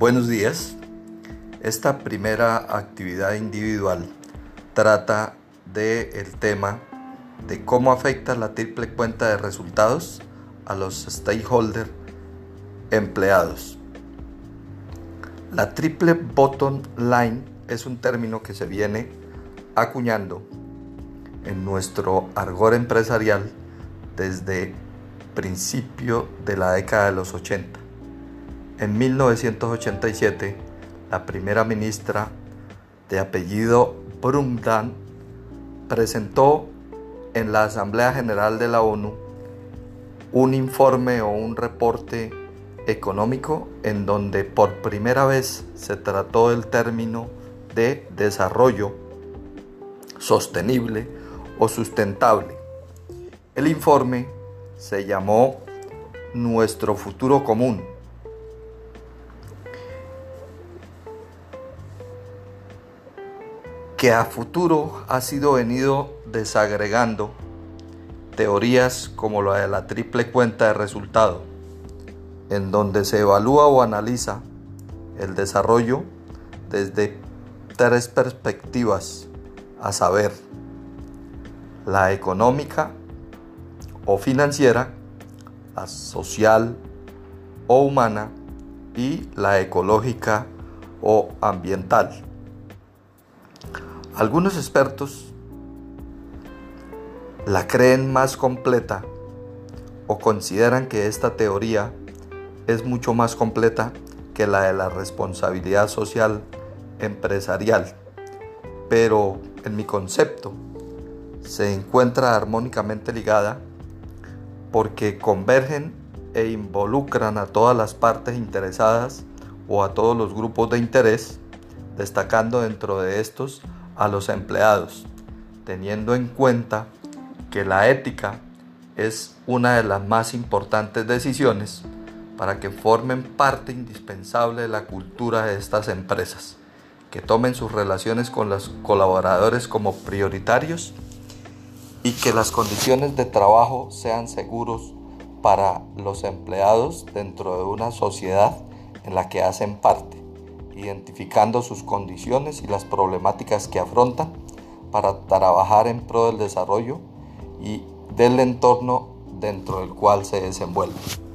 Buenos días. Esta primera actividad individual trata del el tema de cómo afecta la triple cuenta de resultados a los stakeholders empleados. La triple bottom line es un término que se viene acuñando en nuestro argor empresarial desde principio de la década de los 80. En 1987, la primera ministra de apellido Brundtland presentó en la Asamblea General de la ONU un informe o un reporte económico en donde por primera vez se trató el término de desarrollo sostenible o sustentable. El informe se llamó Nuestro futuro común. Que a futuro ha sido venido desagregando teorías como la de la triple cuenta de resultado, en donde se evalúa o analiza el desarrollo desde tres perspectivas, a saber, la económica o financiera, la social o humana y la ecológica o ambiental. Algunos expertos la creen más completa o consideran que esta teoría es mucho más completa que la de la responsabilidad social empresarial, pero en mi concepto se encuentra armónicamente ligada porque convergen e involucran a todas las partes interesadas o a todos los grupos de interés, destacando dentro de estos a los empleados, teniendo en cuenta que la ética es una de las más importantes decisiones para que formen parte indispensable de la cultura de estas empresas, que tomen sus relaciones con los colaboradores como prioritarios y que las condiciones de trabajo sean seguros para los empleados dentro de una sociedad en la que hacen parte, identificando sus condiciones y las problemáticas que afrontan para trabajar en pro del desarrollo y del entorno dentro del cual se desenvuelven.